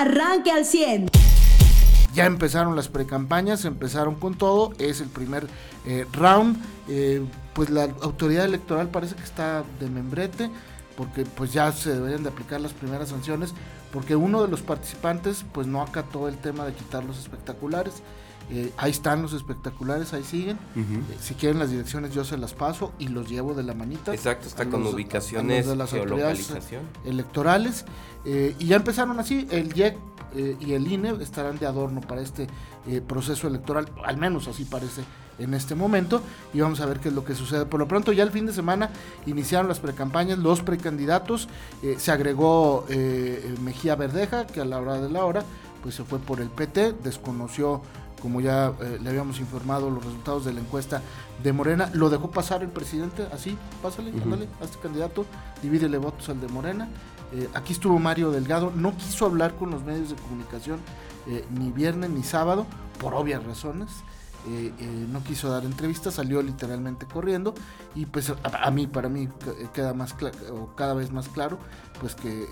arranque al 100. Ya empezaron las precampañas, empezaron con todo, es el primer eh, round. Eh, pues la autoridad electoral parece que está de membrete, porque pues ya se deberían de aplicar las primeras sanciones, porque uno de los participantes pues no acató el tema de quitar los espectaculares. Eh, ahí están los espectaculares, ahí siguen. si quieren las direcciones yo se las paso y los llevo de la manita. Exacto, está con ubicaciones de las autoridades electorales. y ya empezaron así, el IEC eh, y el INE estarán de adorno para este eh, proceso electoral, al menos así parece en este momento, y vamos a ver qué es lo que sucede. Por lo pronto, ya el fin de semana iniciaron las precampañas, los precandidatos, eh, se agregó Mejía Verdeja, que a la hora de la hora, pues se fue por el PT, desconoció como ya le habíamos informado, los resultados de la encuesta de Morena. Lo dejó pasar el presidente, así, pásale, ándale, a este candidato, divídele votos al de Morena. Eh, aquí estuvo Mario Delgado, no quiso hablar con los medios de comunicación eh, ni viernes ni sábado, por obvias razones. Eh, no quiso dar entrevistas, salió literalmente corriendo y pues a, mí, para mí queda más o cada vez más claro, pues que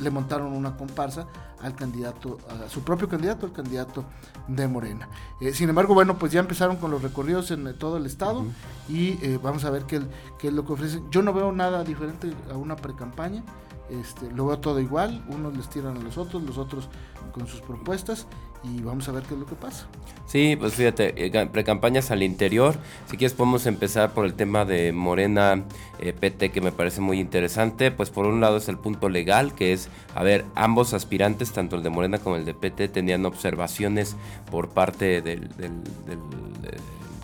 le montaron una comparsa al candidato, a su propio candidato, el candidato de Morena. sin embargo, bueno, pues ya empezaron con los recorridos en todo el estado y vamos a ver qué, qué, es lo que ofrecen. Yo no veo nada diferente a una pre-campaña. Este, lo veo todo igual, unos les tiran a los otros, los otros con sus propuestas y vamos a ver qué es lo que pasa. Sí, pues fíjate, eh, precampañas al interior, si quieres podemos empezar por el tema de Morena eh, PT que me parece muy interesante, pues por un lado es el punto legal, que es, a ver, ambos aspirantes, tanto el de Morena como el de PT, tenían observaciones por parte del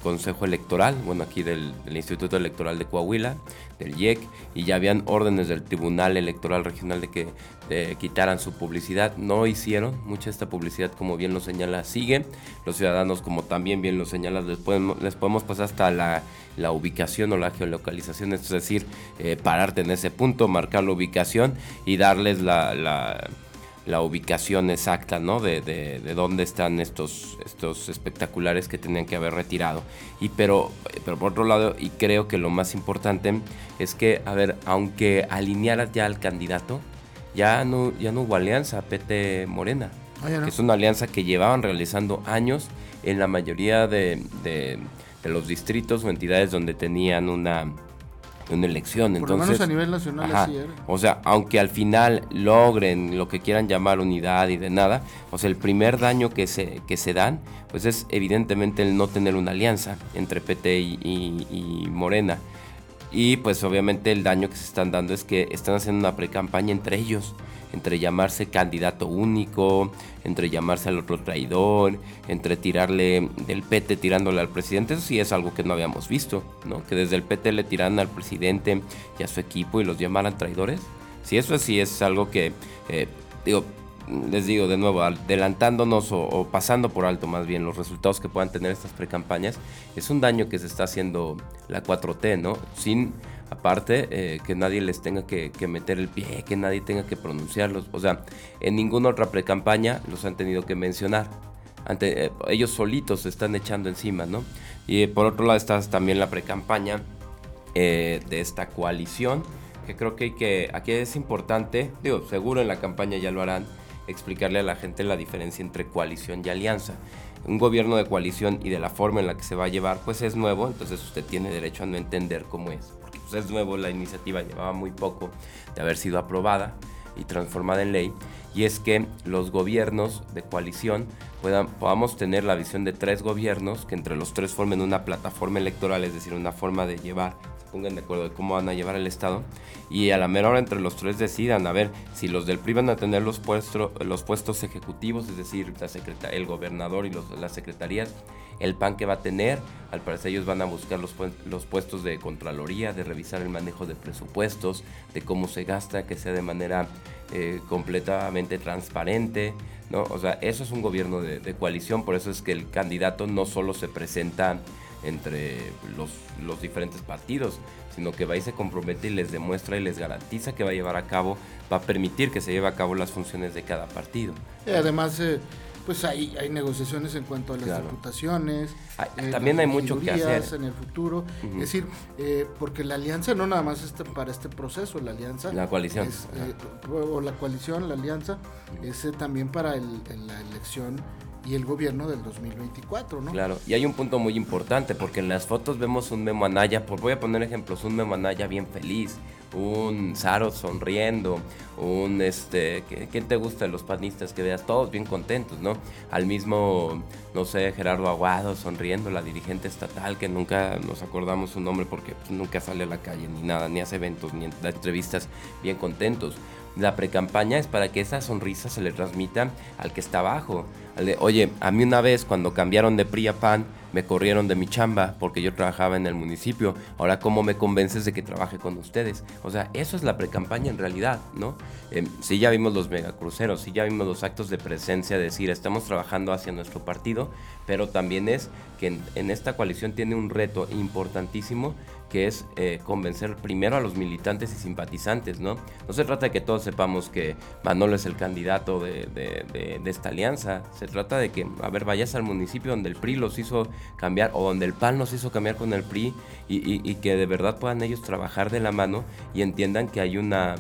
Consejo Electoral, bueno, aquí del, Instituto Electoral de Coahuila, del IEC, y ya habían órdenes del Tribunal Electoral Regional de que quitaran su publicidad. No hicieron, mucha esta publicidad, como bien lo señala, sigue. Los ciudadanos, como también bien lo señala, les podemos, les podemos pasar hasta la, ubicación o la geolocalización, es decir, eh, pararte en ese punto, marcar la ubicación y darles la la ubicación exacta, ¿no? De, de, de, dónde están estos, estos espectaculares que tenían que haber retirado. Y pero, pero por otro lado, y creo que lo más importante es que, a ver, aunque alinearas ya al candidato, ya no, ya no hubo alianza PT Morena. Ah, que es una alianza que llevaban realizando años en la mayoría de, de los distritos o entidades donde tenían una una elección. Por Entonces, lo menos a nivel nacional O sea, aunque al final logren lo que quieran llamar unidad y de nada, o sea, el primer daño que se, que se dan, pues es evidentemente el no tener una alianza entre PT y, Morena. Y pues obviamente el daño que se están dando es que están haciendo una pre-campaña entre ellos entre llamarse candidato único, entre llamarse al otro traidor, entre tirarle del PT tirándole al presidente, eso sí es algo que no habíamos visto, ¿no? Que desde el PT le tiran al presidente y a su equipo y los llamaran traidores. Si eso sí es algo que, eh, digo, les digo de nuevo, adelantándonos o, o, pasando por alto más bien los resultados que puedan tener estas precampañas, es un daño que se está haciendo la 4T, ¿no? Sin Aparte, eh, que nadie les tenga que, meter el pie, que nadie tenga que pronunciarlos. O sea, en ninguna otra precampaña los han tenido que mencionar. Ante, eh, ellos solitos se están echando encima, ¿no? Y por otro lado está también la precampaña eh, de esta coalición, que creo que, que aquí es importante, digo, seguro en la campaña ya lo harán, explicarle a la gente la diferencia entre coalición y alianza. Un gobierno de coalición y de la forma en la que se va a llevar, pues es nuevo, entonces usted tiene derecho a no entender cómo es pues, es nuevo, la iniciativa llevaba muy poco de haber sido aprobada y transformada en ley, y es que los gobiernos de coalición podamos tener la visión de tres gobiernos que entre los tres formen una plataforma electoral, es decir, una forma de llevar, se pongan de acuerdo de cómo van a llevar el Estado, y a la menor hora entre los tres decidan, a ver, si los del PRI van a tener los, puestos los puestos ejecutivos, es decir, la el gobernador y los, las secretarías, el PAN que va a tener. Al parecer ellos van a buscar los, los puestos de Contraloría, de revisar el manejo de presupuestos, de cómo se gasta, que sea de manera eh, completamente transparente. ¿No? O sea, eso es un gobierno de, coalición, por eso es que el candidato no solo se presenta entre los, diferentes partidos, sino que va y se compromete y les demuestra y les garantiza que va a llevar a cabo, va a permitir que se lleve a cabo las funciones de cada partido. además, eh, pues hay, hay negociaciones en cuanto a las diputaciones. Eh, también hay mucho que hacer. En el futuro. Es decir, eh, porque la alianza no nada más es para este proceso, la alianza. La coalición. o la coalición, la alianza, es también para el, la elección y el gobierno del 2024, ¿no? Claro, y hay un punto muy importante, porque en las fotos vemos un Memo Anaya, por, voy a poner ejemplos, un Memo Anaya bien feliz, un Saro sonriendo, un este, ¿quién te gusta de los panistas que veas? Todos bien contentos, ¿no? Al mismo, no sé, Gerardo Aguado sonriendo, la dirigente estatal, que nunca nos acordamos su nombre porque pues, nunca sale a la calle ni nada, ni hace eventos, ni da entrevistas, bien contentos. La precampaña es para que esa sonrisa se le transmita al que está abajo. Oye, a mí una vez cuando cambiaron de PRI a PAN, me corrieron de mi chamba porque yo trabajaba en el municipio. Ahora, ¿cómo me convences de que trabaje con ustedes? O sea, eso es la precampaña en realidad, ¿no? Eh, sí ya vimos los megacruceros, sí ya vimos los actos de presencia, decir, estamos trabajando hacia nuestro partido, pero también es que en esta coalición tiene un reto importantísimo que es eh, convencer primero a los militantes y simpatizantes, ¿no? No se trata de que todos sepamos que Manolo es el candidato de, esta alianza, se trata de que, a ver, vayas al municipio donde el PRI los hizo cambiar o donde el PAN los hizo cambiar con el PRI y, que de verdad puedan ellos trabajar de la mano y entiendan que hay una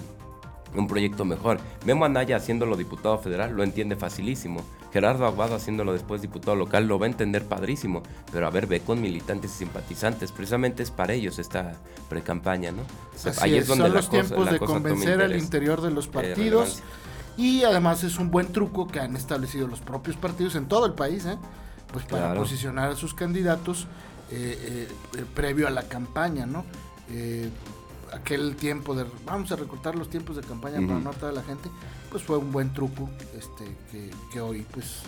un proyecto mejor. Memo Anaya haciéndolo diputado federal lo entiende facilísimo. Gerardo Aguado haciéndolo después diputado local lo va a entender padrísimo. Pero a ver, ve con militantes y simpatizantes. Precisamente es para ellos esta pre-campaña, ¿no? Ahí es, donde Son los tiempos de convencer al interior de los partidos. y además es un buen truco que han establecido los propios partidos en todo el país, ¿eh? pues para posicionar a sus candidatos eh, eh, previo a la campaña, ¿no? Aquel tiempo de vamos a recortar los tiempos de campaña para no atraer a la gente, pues fue un buen truco este, que, hoy pues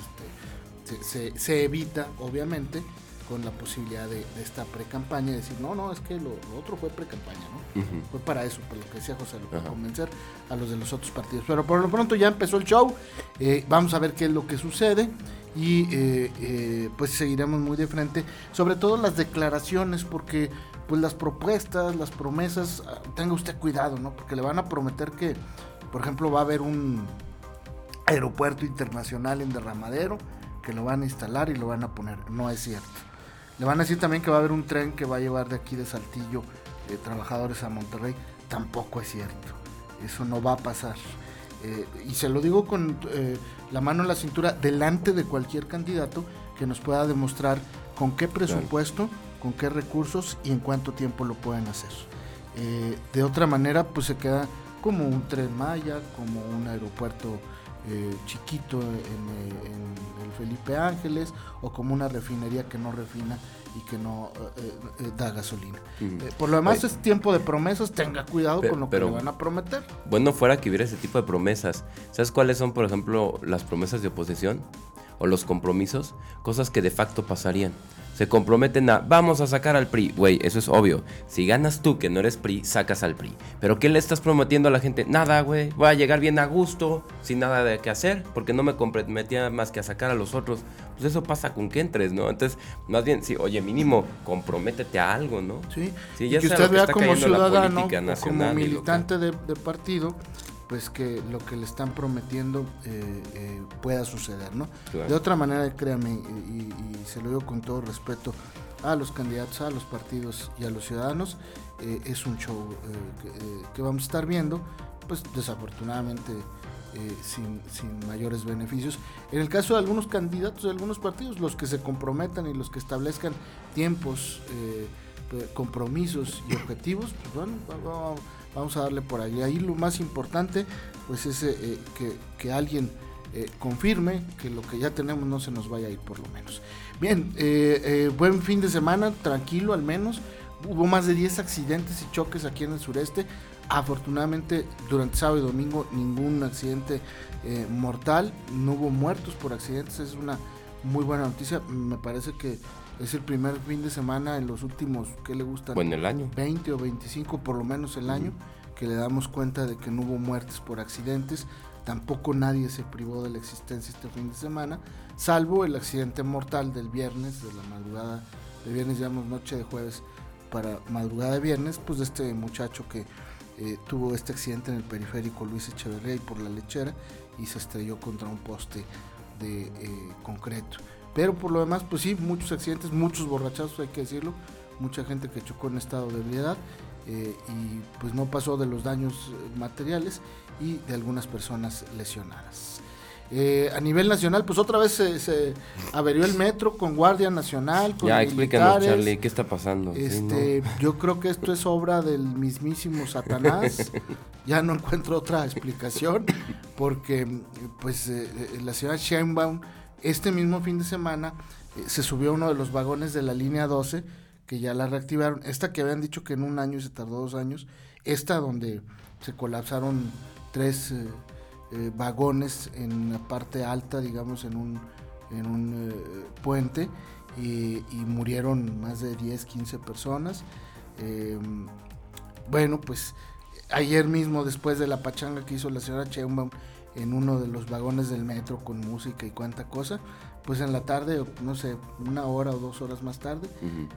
este, se, evita, obviamente, con la posibilidad de, esta pre-campaña, decir, no, no, es que lo, otro fue pre-campaña, ¿no? Fue para eso, por lo que decía José, para convencer a los de los otros partidos. Pero por lo pronto ya empezó el show, eh, vamos a ver qué es lo que sucede y eh, eh, pues seguiremos muy de frente, sobre todo las declaraciones, porque pues las propuestas, las promesas, ah, tenga usted cuidado, ¿no? Porque le van a prometer que, por ejemplo, va a haber un aeropuerto internacional en Derramadero, que lo van a instalar y lo van a poner. No es cierto. Le van a decir también que va a haber un tren que va a llevar de aquí de Saltillo eh, trabajadores a Monterrey. Tampoco es cierto. Eso no va a pasar. Eh, y se lo digo con eh, la mano en la cintura delante de cualquier candidato que nos pueda demostrar con qué presupuesto con qué recursos y en cuánto tiempo lo pueden hacer. Eh, de otra manera, pues se queda como un tren Maya, como un aeropuerto eh, chiquito en, el Felipe Ángeles o como una refinería que no refina y que no eh, da gasolina. por lo demás es tiempo de promesas, tenga cuidado con lo que le van a prometer. Bueno, fuera que hubiera ese tipo de promesas. ¿Sabes cuáles son, por ejemplo, las promesas de oposición? O los compromisos, cosas que de facto pasarían se comprometen a vamos a sacar al PRI. Güey, eso es obvio. Si ganas tú que no eres PRI, sacas al PRI. Pero ¿qué le estás prometiendo a la gente? Nada, güey. Voy a llegar bien a gusto, sin nada de qué hacer, porque no me comprometía más que a sacar a los otros. Pues eso pasa con que entres, ¿no? Entonces, más bien, sí, oye, mínimo, comprométete a algo, ¿no? Sí, sí ya y que usted vea como ciudadano, como militante de, de partido, pues que lo que le están prometiendo eh, eh, pueda suceder, ¿no? De otra manera, créame, y, se lo digo con todo respeto a los candidatos, a los partidos y a los ciudadanos, eh, es un show que, vamos a estar viendo, pues desafortunadamente sin, sin, mayores beneficios. En el caso de algunos candidatos de algunos partidos, los que se comprometan y los que establezcan tiempos, compromisos y objetivos, pues bueno, vamos vamos a darle por ahí. Ahí lo más importante pues es eh, eh, que, alguien eh, confirme que lo que ya tenemos no se nos vaya a ir por lo menos. Bien, buen fin de semana, tranquilo al menos. Hubo más de 10 accidentes y choques aquí en el sureste. Afortunadamente durante sábado y domingo ningún accidente mortal, no hubo muertos por accidentes, es una muy buena noticia. Me parece que es el primer fin de semana en los últimos, ¿qué le gustan? Bueno, el año. 20 o 25 por lo menos el año, que le damos cuenta de que no hubo muertes por accidentes. Tampoco nadie se privó de la existencia este fin de semana, salvo el accidente mortal del viernes, de la madrugada de viernes, llamamos noche de jueves para madrugada de viernes, pues de este muchacho que eh, tuvo este accidente en el periférico Luis Echeverría y por la lechera y se estrelló contra un poste de concreto. Pero por lo demás, pues sí, muchos accidentes, muchos borrachazos, hay que decirlo, mucha gente que chocó en estado de ebriedad y pues no pasó de los daños materiales y de algunas personas lesionadas. Eh, a nivel nacional, pues otra vez se, averió el metro con Guardia Nacional. Con ya, explícanos, Charlie, ¿qué está pasando? Este, Yo creo que esto es obra del mismísimo Satanás. ya no encuentro otra explicación, porque pues eh, eh, la señora Sheinbaum, este mismo fin de semana, se subió uno de los vagones de la línea 12, que ya la reactivaron. Esta que habían dicho que en un año se tardó dos años, esta donde se colapsaron tres eh, vagones en la parte alta, digamos, en un, en un eh, puente y, murieron más de 10, 15 personas. Em, bueno, pues ayer mismo, después de la pachanga que hizo la señora Cheumbaum en uno de los vagones del metro con música y cuánta cosa, pues en la tarde, no sé, una hora o dos horas más tarde,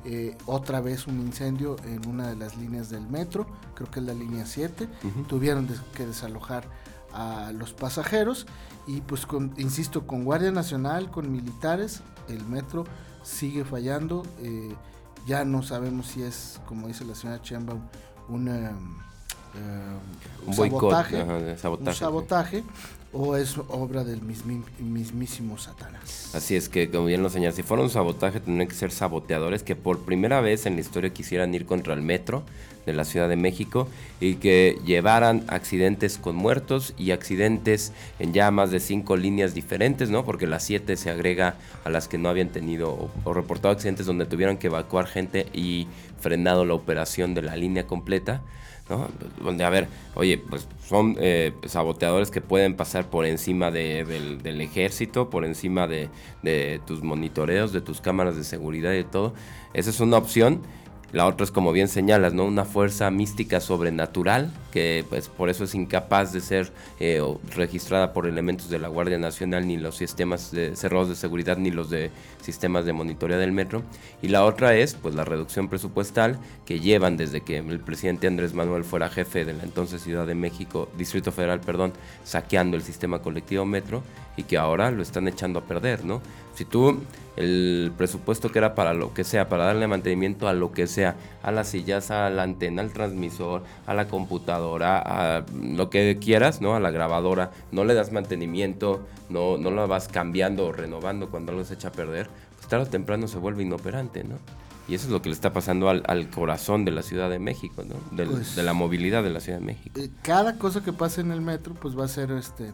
eh, otra vez un incendio en una de las líneas del metro, creo que es la línea 7, tuvieron que desalojar a los pasajeros y pues con, insisto, con Guardia Nacional, con militares, el metro sigue fallando. Eh, ya no sabemos si es, como dice la señora Chamba, un, eh, un, sabotaje, un sabotaje o es obra del mismísimo Satanás. Así es que, como bien lo señala, si fuera un sabotaje tendrían que ser saboteadores que por primera vez en la historia quisieran ir contra el metro de la Ciudad de México y que llevaran accidentes con muertos y accidentes en ya más de cinco líneas diferentes, ¿no? Porque las siete se agrega a las que no habían tenido o, reportado accidentes donde tuvieron que evacuar gente y frenado la operación de la línea completa. ¿No? Donde, a ver, oye, pues son eh, saboteadores que pueden pasar por encima del, del, ejército, por encima de, de, tus monitoreos, de tus cámaras de seguridad y de todo. Esa es una opción la otra es como bien señalas, ¿no? Una fuerza mística sobrenatural que pues por eso es incapaz de ser eh, registrada por elementos de la Guardia Nacional ni los sistemas de, cerrados de seguridad ni los de sistemas de monitoreo del metro. Y la otra es pues la reducción presupuestal que llevan desde que el presidente Andrés Manuel fuera jefe de la entonces Ciudad de México, Distrito Federal, perdón, saqueando el sistema colectivo metro y que ahora lo están echando a perder, ¿no? Si tú el presupuesto que era para lo que sea, para darle mantenimiento a lo que sea, a las sillas, a la antena, al transmisor, a la computadora, a lo que quieras, ¿no? A la grabadora, no le das mantenimiento, no, no la vas cambiando o renovando cuando algo se echa a perder, pues tarde o temprano se vuelve inoperante, ¿no? Y eso es lo que le está pasando al, corazón de la Ciudad de México, ¿no? Pues de la movilidad de la Ciudad de México. Eh, cada cosa que pase en el metro, pues va a ser este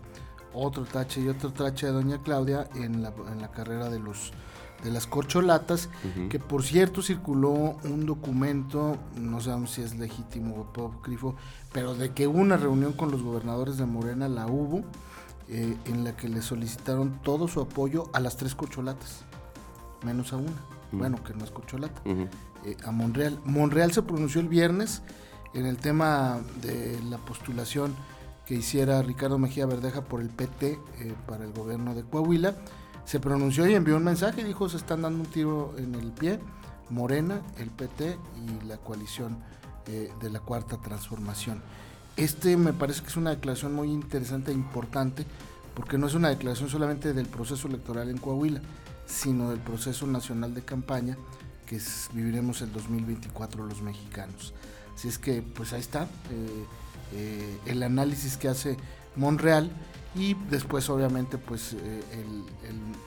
otro tache y otro tache de Doña Claudia en la, en la carrera de los de las corcholatas, que por cierto circuló un documento, no sabemos si es legítimo o apócrifo, pero de que una reunión con los gobernadores de Morena, la hubo, eh, en la que le solicitaron todo su apoyo a las tres corcholatas, menos a una, bueno, que no es corcholata, eh, a Monreal. Monreal se pronunció el viernes en el tema de la postulación que hiciera Ricardo Mejía Verdeja por el PT eh, para el gobierno de Coahuila. Se pronunció y envió un mensaje, dijo se están dando un tiro en el pie, Morena, el PT y la coalición eh, de la cuarta transformación. Este me parece que es una declaración muy interesante e importante, porque no es una declaración solamente del proceso electoral en Coahuila, sino del proceso nacional de campaña que viviremos el 2024 los mexicanos. Así es que, pues ahí está eh, eh, el análisis que hace Monreal y después obviamente pues eh,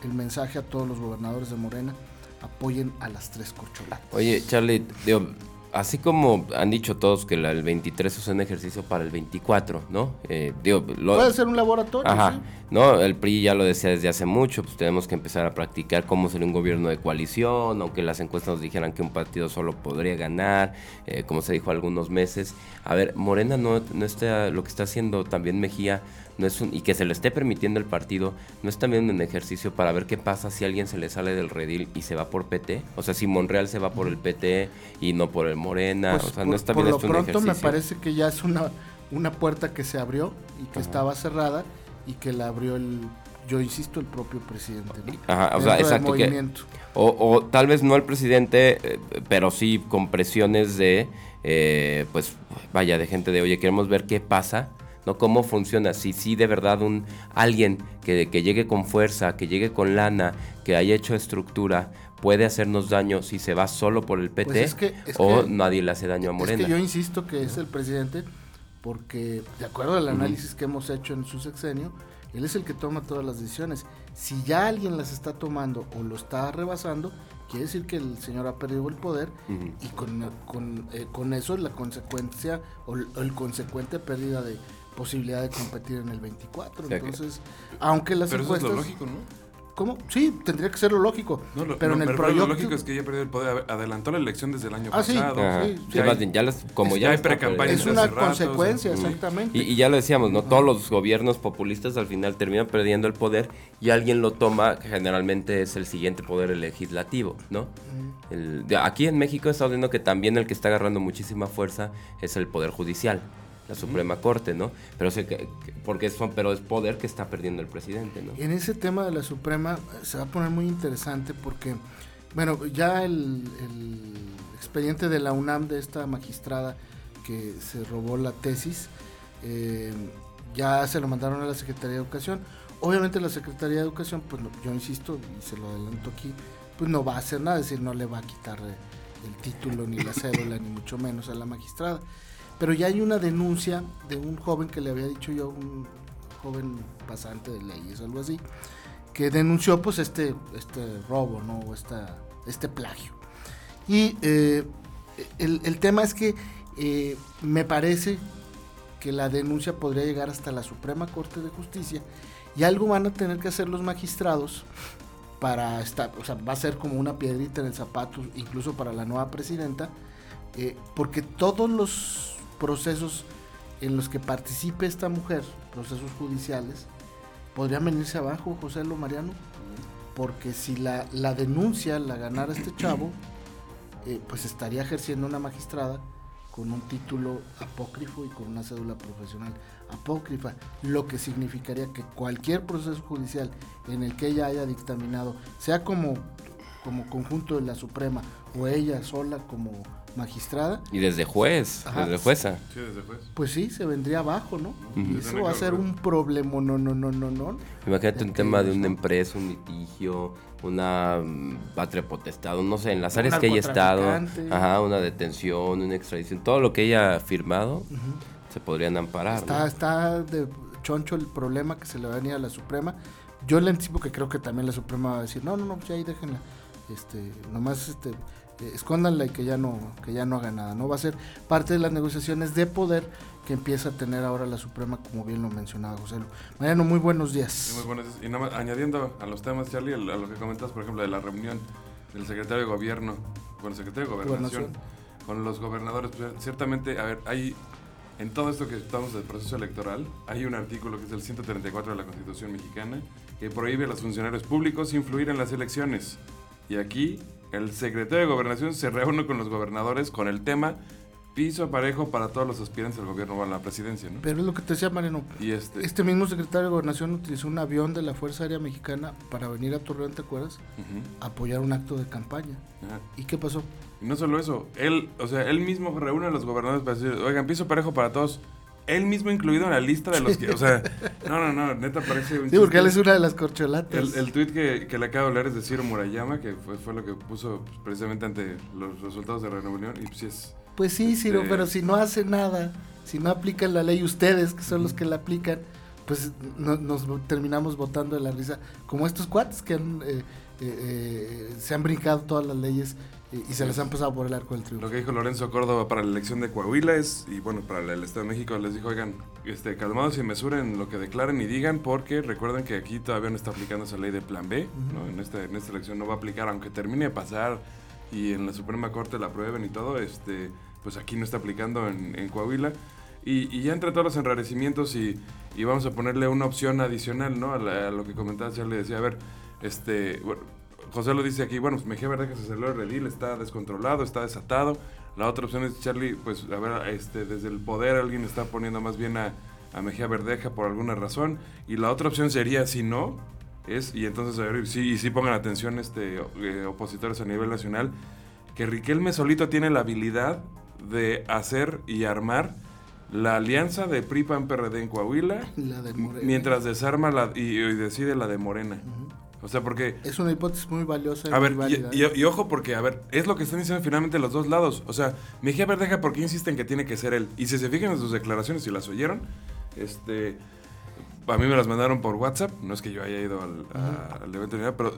el, mensaje a todos los gobernadores de Morena apoyen a las tres corcholatas. Oye Charlie, digo, así como han dicho todos que el 23 es un ejercicio para el 24, ¿no? Eh, Puede ser un laboratorio. Ajá. No, el PRI ya lo decía desde hace mucho, pues tenemos que empezar a practicar cómo ser un gobierno de coalición, aunque las encuestas nos dijeran que un partido solo podría ganar, eh, como se dijo algunos meses. A ver, Morena no, no está, lo que está haciendo también Mejía no es un, y que se le esté permitiendo el partido, no es también un ejercicio para ver qué pasa si alguien se le sale del redil y se va por PT, o sea, si Monreal se va por el PT y no por el Morena, pues o sea, no está bien por lo pronto me parece que ya es una, una puerta que se abrió y que estaba cerrada y que la abrió el yo insisto, el propio presidente. Ajá, o sea, exacto. o, o, tal vez no el presidente, eh, pero sí con presiones de, eh, pues, vaya, de gente de, oye, queremos ver qué pasa ¿no? ¿Cómo funciona? Si sí de verdad un alguien que, que llegue con fuerza, que llegue con lana, que haya hecho estructura, puede hacernos daño si se va solo por el PT pues o nadie le hace daño a Morena. Es que yo insisto que es el presidente porque de acuerdo al análisis que hemos hecho en su sexenio, él es el que toma todas las decisiones. Si ya alguien las está tomando o lo está rebasando, quiere decir que el señor ha perdido el poder y con, con, eh, con, eso la consecuencia o el, consecuente pérdida de posibilidad de competir en el 24. Entonces, aunque las pero encuestas... Eso es lo lógico, ¿no? ¿Cómo? Sí, tendría que ser lo lógico. pero en el proyecto... Lo lógico es que ya perdió el poder, adelantó la elección desde el año ah, pasado. Sí, sí, ya, como ya, hay pre Es una consecuencia, exactamente. Y, ya lo decíamos, ¿no? Todos los gobiernos populistas al final terminan perdiendo el poder y alguien lo toma, que generalmente es el siguiente poder legislativo, ¿no? aquí en México está viendo que también el que está agarrando muchísima fuerza es el poder judicial la Suprema Corte, ¿no? Pero sé que, porque son, pero es poder que está perdiendo el presidente, ¿no? En ese tema de la Suprema eh, se va a poner muy interesante porque, bueno, ya el, expediente de la UNAM de esta magistrada que se robó la tesis, eh, ya se lo mandaron a la Secretaría de Educación. Obviamente la Secretaría de Educación, pues yo insisto y se lo adelanto aquí, pues no va a hacer nada, es decir, no le va a quitar eh, el título ni la cédula, ni mucho menos a la magistrada. Pero ya hay una denuncia de un joven que le había dicho yo, un joven pasante de leyes, algo así, que denunció pues este, este robo, ¿no? Esta, este plagio. Y eh, el, tema es que eh, me parece que la denuncia podría llegar hasta la Suprema Corte de Justicia y algo van a tener que hacer los magistrados para estar, o sea, va a ser como una piedrita en el zapato, incluso para la nueva presidenta, eh, porque todos los procesos en los que participe esta mujer, procesos judiciales, podrían venirse abajo, José Lo Mariano, porque si la, la denuncia la ganara este chavo, eh, pues estaría ejerciendo una magistrada con un título apócrifo y con una cédula profesional apócrifa, lo que significaría que cualquier proceso judicial en el que ella haya dictaminado, sea como, como conjunto de la Suprema o ella sola como magistrada. Y desde juez, desde jueza. Sí, desde juez. Pues sí, se vendría abajo, ¿no? Y eso va a ser un problema, no, no, no, no, no. Imagínate un tema de una empresa, un litigio, una mm, patria potestad, no sé, en las áreas que haya estado, ajá, una detención, una extradición, todo lo que haya firmado, se podrían amparar. Está, está de choncho el problema que se le va a venir a la Suprema. Yo le anticipo que creo que también la Suprema va a decir, no, no, no, pues ahí déjenla. Este, nomás este, eh, escóndanla y que ya no que ya no haga nada no va a ser parte de las negociaciones de poder que empieza a tener ahora la Suprema como bien lo mencionaba José Mariano muy buenos días. Muy buenos días. Y nada añadiendo a los temas Charlie a lo que comentas por ejemplo de la reunión del secretario de gobierno con el secretario de gobernación, con los gobernadores pues, ciertamente a ver hay en todo esto que estamos del proceso electoral, hay un artículo que es el 134 de la Constitución mexicana que prohíbe a los funcionarios públicos influir en las elecciones. Y aquí el secretario de Gobernación se reúne con los gobernadores con el tema piso parejo para todos los aspirantes al gobierno a la presidencia, ¿no? Pero es lo que te decía Mariano. Y este, este mismo secretario de Gobernación utilizó un avión de la Fuerza Aérea Mexicana para venir a Torreón, ¿te acuerdas? A apoyar un acto de campaña. ¿Y qué pasó? Y no solo eso, él, o sea, él mismo reúne a los gobernadores para decir, oigan, piso parejo para todos él mismo incluido en la lista de los que, o sea, no, no, no, neta parece un Sí, porque él es una de las corcholatas. El, el tweet que, que, le acabo de leer es de Ciro Murayama, que fue, fue lo que puso pues, precisamente ante los resultados de reunión, y pues es... Pues sí, Ciro, este pero si no hace nada, si no aplican la ley ustedes, que son los que la aplican, pues nos terminamos votando de la risa, como estos cuates que han, eh, eh, eh, se han brincado todas las leyes y, se les han pasado por el arco del triunfo. Lo que dijo Lorenzo Córdoba para la elección de Coahuila es, y bueno, para el Estado de México les dijo, oigan, este, calmados y mesuren lo que declaren y digan, porque recuerden que aquí todavía no está aplicando esa ley de plan B, ¿no? en, este, en esta elección no va a aplicar, aunque termine de pasar y en la Suprema Corte la aprueben y todo, este, pues aquí no está aplicando en, Coahuila. Y, ya entre todos los enrarecimientos y, y, vamos a ponerle una opción adicional, ¿no? A, lo que comentaba, ya le decía, a ver, este, bueno, José lo dice aquí, bueno, pues Mejía que se salió el redil, está descontrolado, está desatado. La otra opción es, Charlie, pues a ver, este, desde el poder alguien está poniendo más bien a, Mejía Verdeja por alguna razón. Y la otra opción sería, si no, es, y entonces, a ver, sí, y sí pongan atención este, eh, opositores a nivel nacional, que Riquelme solito tiene la habilidad de hacer y armar la alianza de PRI PAN PRD en Coahuila, mientras desarma la, y, decide la de Morena. O sea, porque... Es una hipótesis muy valiosa. A ver, y, ojo porque, a ver, es lo que están diciendo finalmente los dos lados. O sea, Mejía Verdeja, ¿por qué insisten que tiene que ser él? Y si se fijan en sus declaraciones, y las oyeron, este... A mí me las mandaron por WhatsApp, no es que yo haya ido al, al evento, pero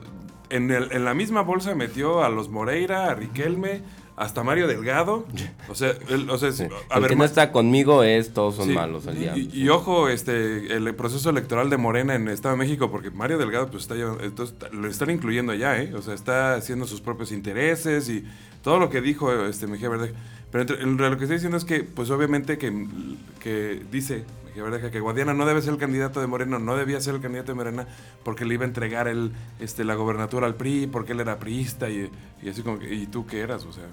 en, el, en la misma bolsa metió a los Moreira, a Riquelme, hasta Mario Delgado. O sea, o sea el que no está conmigo es todos son malos. y, ojo, este, el proceso electoral de Morena en Estado de México, porque Mario Delgado pues está entonces lo están incluyendo allá, ¿eh? O sea, está haciendo sus propios intereses y todo lo que dijo este Mejía Verde. Pero lo que estoy diciendo es que, pues obviamente que, que dice que Guadiana no debe ser el candidato de Moreno, no debía ser el candidato de Morena porque le iba a entregar el, este, la gobernatura al PRI, porque él era priista y, y así como, ¿y tú qué eras? O sea,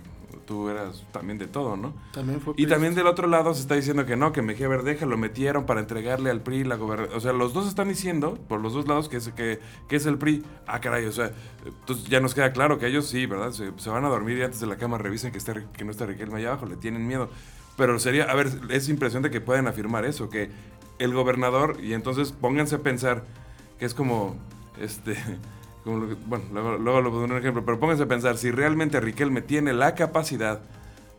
tú eras también de todo, ¿no? También fue y también del otro lado se está diciendo que no, que Mejía Verdeja lo metieron para entregarle al PRI la gobernatura. O sea, los dos están diciendo, por los dos lados, que es, que, que es el PRI. Ah, caray, o sea, entonces ya nos queda claro que ellos sí, ¿verdad? Se, van a dormir y antes de la cama revisen que, está, que no está Riquelme allá abajo, le tienen miedo. Pero sería, a ver, es impresión de que pueden afirmar eso, que el gobernador, y entonces pónganse a pensar que es como, este, bueno, luego, luego lo pongo un ejemplo, pero pónganse a pensar, si realmente Riquelme tiene la capacidad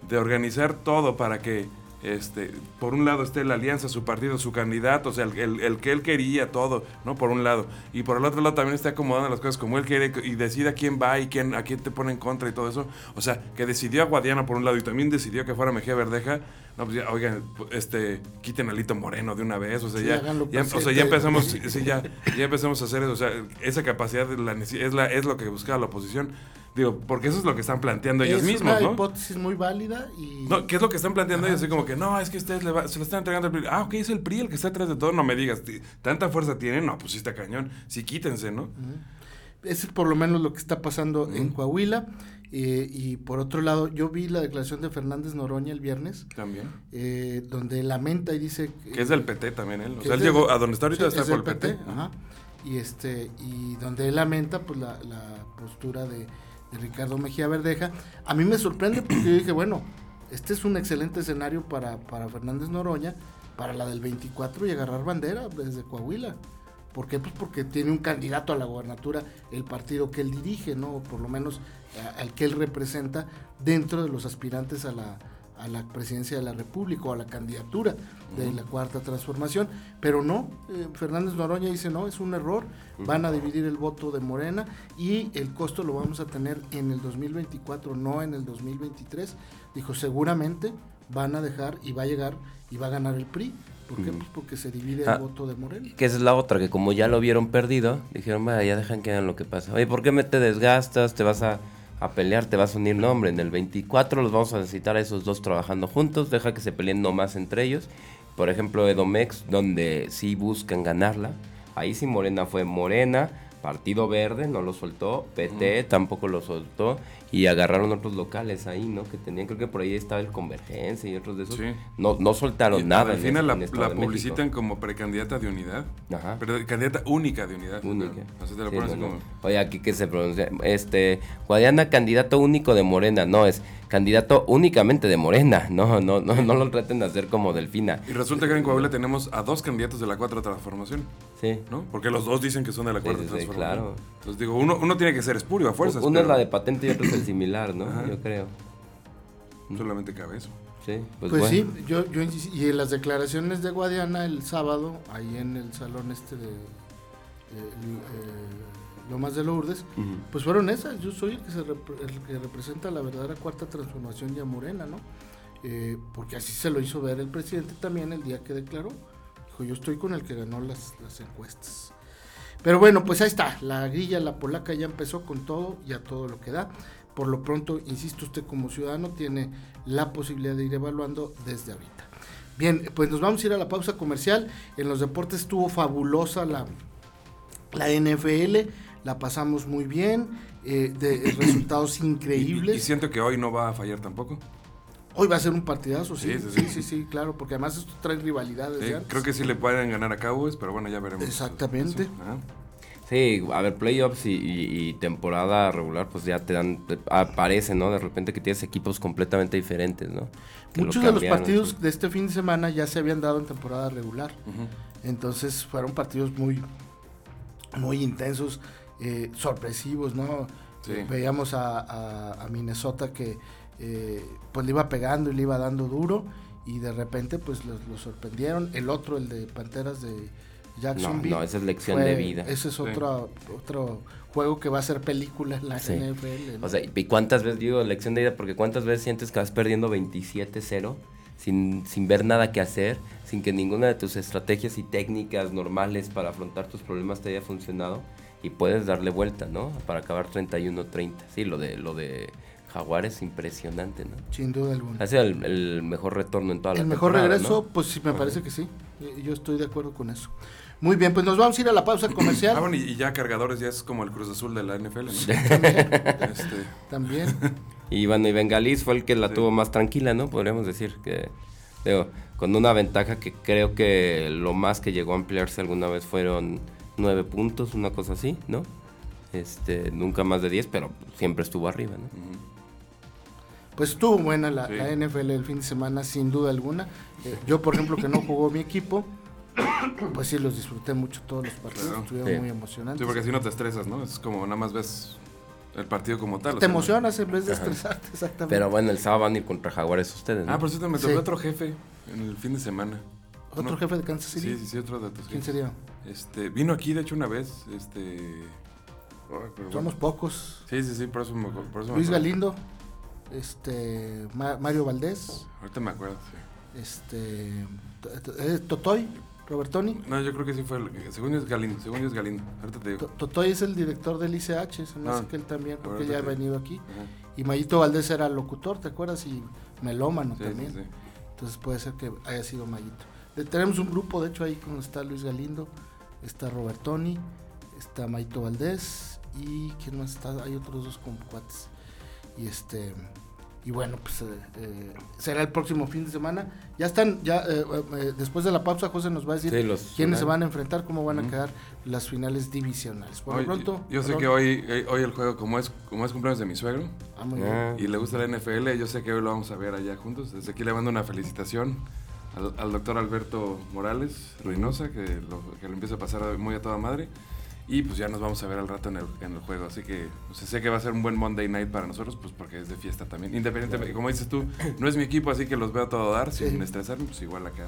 de organizar todo para que este, por un lado esté la alianza, su partido, su candidato, o sea, el, que él quería, todo, ¿no? Por un lado. Y por el otro lado también está acomodando las cosas como él quiere y decide a quién va y quién, a quién te pone en contra y todo eso. O sea, que decidió a Guadiana por un lado y también decidió que fuera Mejía Verdeja. No, pues ya, oigan, este, quiten a Lito Moreno de una vez, o sea, ya, o sea, ya empezamos, sí, ya, ya empezamos a hacer eso, o sea, esa capacidad la, es, la, es lo que buscaba la oposición. Digo, porque eso es lo que están planteando ellos mismos, ¿no? Es una hipótesis muy válida y... No, ¿qué es lo que están planteando ellos? Así como que, no, es que ustedes se lo están entregando al PRI. Ah, ok, es el PRI el que está atrás de todo. No me digas, ¿tanta fuerza tienen? No, pues sí está cañón. Sí, quítense, ¿no? Eso es por lo menos lo que está pasando en Coahuila. Eh, y por otro lado, yo vi la declaración de Fernández Noroña el viernes. También. Eh, donde lamenta y dice... Que, es del PT también él. O sea, él llegó a donde está ahorita está por el PT. Ajá. Y, este, y donde él lamenta pues la, la postura de de Ricardo Mejía Verdeja. A mí me sorprende porque yo dije, bueno, este es un excelente escenario para, para Fernández Noroña, para la del 24 y agarrar bandera desde Coahuila. ¿Por qué? Pues porque tiene un candidato a la gobernatura, el partido que él dirige, ¿no? Por lo menos al que él representa dentro de los aspirantes a la, a la presidencia de la República o a la candidatura de la cuarta transformación, pero no, eh, Fernández Noroña dice no, es un error, van a dividir el voto de Morena y el costo lo vamos a tener en el 2024, no en el 2023, dijo seguramente van a dejar y va a llegar y va a ganar el PRI. ¿Por qué? Pues porque se divide el ah, voto de Morena. Que esa es la otra, que como ya lo vieron perdido, dijeron, vaya, ya dejan que hagan lo que pasa. Oye, ¿por qué me te desgastas? Te vas a a pelear, te vas a unir, nombre en el 24 los vamos a necesitar a esos dos trabajando juntos, deja que se peleen nomás entre ellos. Por ejemplo, Edomex, donde sí buscan ganarla, ahí sí Morena fue Morena, Partido Verde no lo soltó, PT tampoco lo soltó y agarraron otros locales ahí, ¿no? Que tenían, creo que por ahí estaba el Convergencia y otros de esos. No, no soltaron nada. Al final la, la publicitan como precandidata de unidad. Ajá. Pero candidata única de unidad. Única. Así te lo pones como... Oye, aquí que se pronuncia. Este, Guadiana, candidato único de Morena. No, es candidato únicamente de Morena. No, no, no, no lo traten de hacer como Delfina. Y resulta que en Coahuila tenemos a dos candidatos de la cuarta transformación. Sí. ¿No? Porque los dos dicen que son de la cuarta transformación. Sí, claro. Entonces digo, uno, uno tiene que ser espurio a fuerzas. Uno es la de patente y otro es el similar, ¿no? Yo creo. Solamente cabe eso. Sí, pues, pues sí, yo, yo y en las declaraciones de Guadiana el sábado, ahí en el salón este de, de, eh, Lomas de Lourdes, pues fueron esas. Yo soy el que, se el que representa la verdadera cuarta transformación ya morena, ¿no? Eh, porque así se lo hizo ver el presidente también el día que declaró. Dijo, yo estoy con el que ganó las, las encuestas. Pero bueno, pues ahí está, la grilla, la polaca ya empezó con todo y a todo lo que da. Por lo pronto, insisto, usted como ciudadano tiene la posibilidad de ir evaluando desde ahorita. Bien, pues nos vamos a ir a la pausa comercial. En los deportes estuvo fabulosa la, la NFL, la pasamos muy bien, eh, de resultados increíbles. Y, siento que hoy no va a fallar tampoco. Hoy va a ser un partidazo, sí. Sí, sí, sí, claro, porque además esto trae rivalidades. creo que sí le pueden ganar a Cowboys, pero bueno, ya veremos. Exactamente. Sí, a ver, playoffs y, temporada regular, pues ya te dan, aparece, ¿no? De repente que tienes equipos completamente diferentes, ¿no? Muchos de los partidos de este fin de semana ya se habían dado en temporada regular. Entonces fueron partidos muy, muy intensos, eh, sorpresivos, ¿no? veíamos a, Minnesota que eh, pues le iba pegando y le iba dando duro y de repente pues lo, sorprendieron. El otro, el de Panteras de Jacksonville. No, esa es lección de vida. Ese es otro, otro juego que va a ser película en la NFL. O sea, ¿y cuántas veces digo lección de vida? Porque cuántas veces sientes que vas perdiendo 27-0 sin, sin ver nada que hacer, sin que ninguna de tus estrategias y técnicas normales para afrontar tus problemas te haya funcionado y puedes darle vuelta, ¿no? Para acabar 31-30. Sí, lo de, lo de Jaguar es impresionante, ¿no? Sin duda alguna. Ha sido el, mejor retorno en toda la El mejor regreso, pues sí, me parece que sí. Yo estoy de acuerdo con eso. Muy bien, pues nos vamos a ir a la pausa comercial. ah, bueno, y ya cargadores ya es como el Cruz Azul de la NFL, ¿no? Este. También. Y bueno, y Bengalis fue el que la tuvo más tranquila, ¿no? Podríamos decir que, digo, con una ventaja que creo que lo más que llegó a ampliarse alguna vez fueron nueve puntos, una cosa así, ¿no? Este, nunca más de diez, pero siempre estuvo arriba, ¿no? Pues estuvo buena la, NFL el fin de semana, sin duda alguna. Eh, yo, por ejemplo, que no jugó mi equipo, pues sí, los disfruté mucho todos los partidos, estuvieron muy emocionantes. Sí, porque así no te estresas, ¿no? Es como nada más ves el partido como tal. Te emocionas en vez de estresarte, exactamente. Pero bueno, el sábado van a ir contra Jaguares ustedes, ¿no? Ah, por cierto, me tocó otro jefe en el fin de semana. ¿Otro jefe de Kansas City? Sí, sí, sí, otro de tus ¿Quién sería? Este, vino aquí, de hecho, una vez, este... Somos pocos. Sí, sí, sí, por eso me, Luis Galindo, este, Mario Valdés. Ahorita me acuerdo, sí. Este, eh, Totoy, Robertoni. No, yo creo que sí fue, según es Galindo, según es Galindo. Ahorita te digo. Totoy es el director del ICH, se me hace ah, que él también, porque ya ha venido aquí. Y Mayito Valdés era locutor, ¿te acuerdas? Y melómano también. Entonces puede ser que haya sido Mayito. Tenemos un grupo, de hecho, ahí como está Luis Galindo, está Robertoni, está Maito Valdés y ¿quién más está? Hay otros dos cuates. Y este y bueno, pues eh, eh, será el próximo fin de semana. Ya están, ya eh, después de la pausa, José nos va a decir quiénes se van a enfrentar, cómo van a quedar las finales divisionales. Por lo pronto. Yo sé que hoy, hoy el juego, como es, como es cumpleaños de mi suegro, ah, y le gusta la NFL, yo sé que hoy lo vamos a ver allá juntos. Desde aquí le mando una felicitación al, doctor Alberto Morales Reynosa, que lo, que lo empieza a pasar muy a toda madre. Y pues ya nos vamos a ver al rato en el, en el juego. Así que pues, sé que va a ser un buen Monday night para nosotros, pues porque es de fiesta también. Independientemente, como dices tú, no es mi equipo, así que los veo a todo dar, sin estresarme, pues igual acá.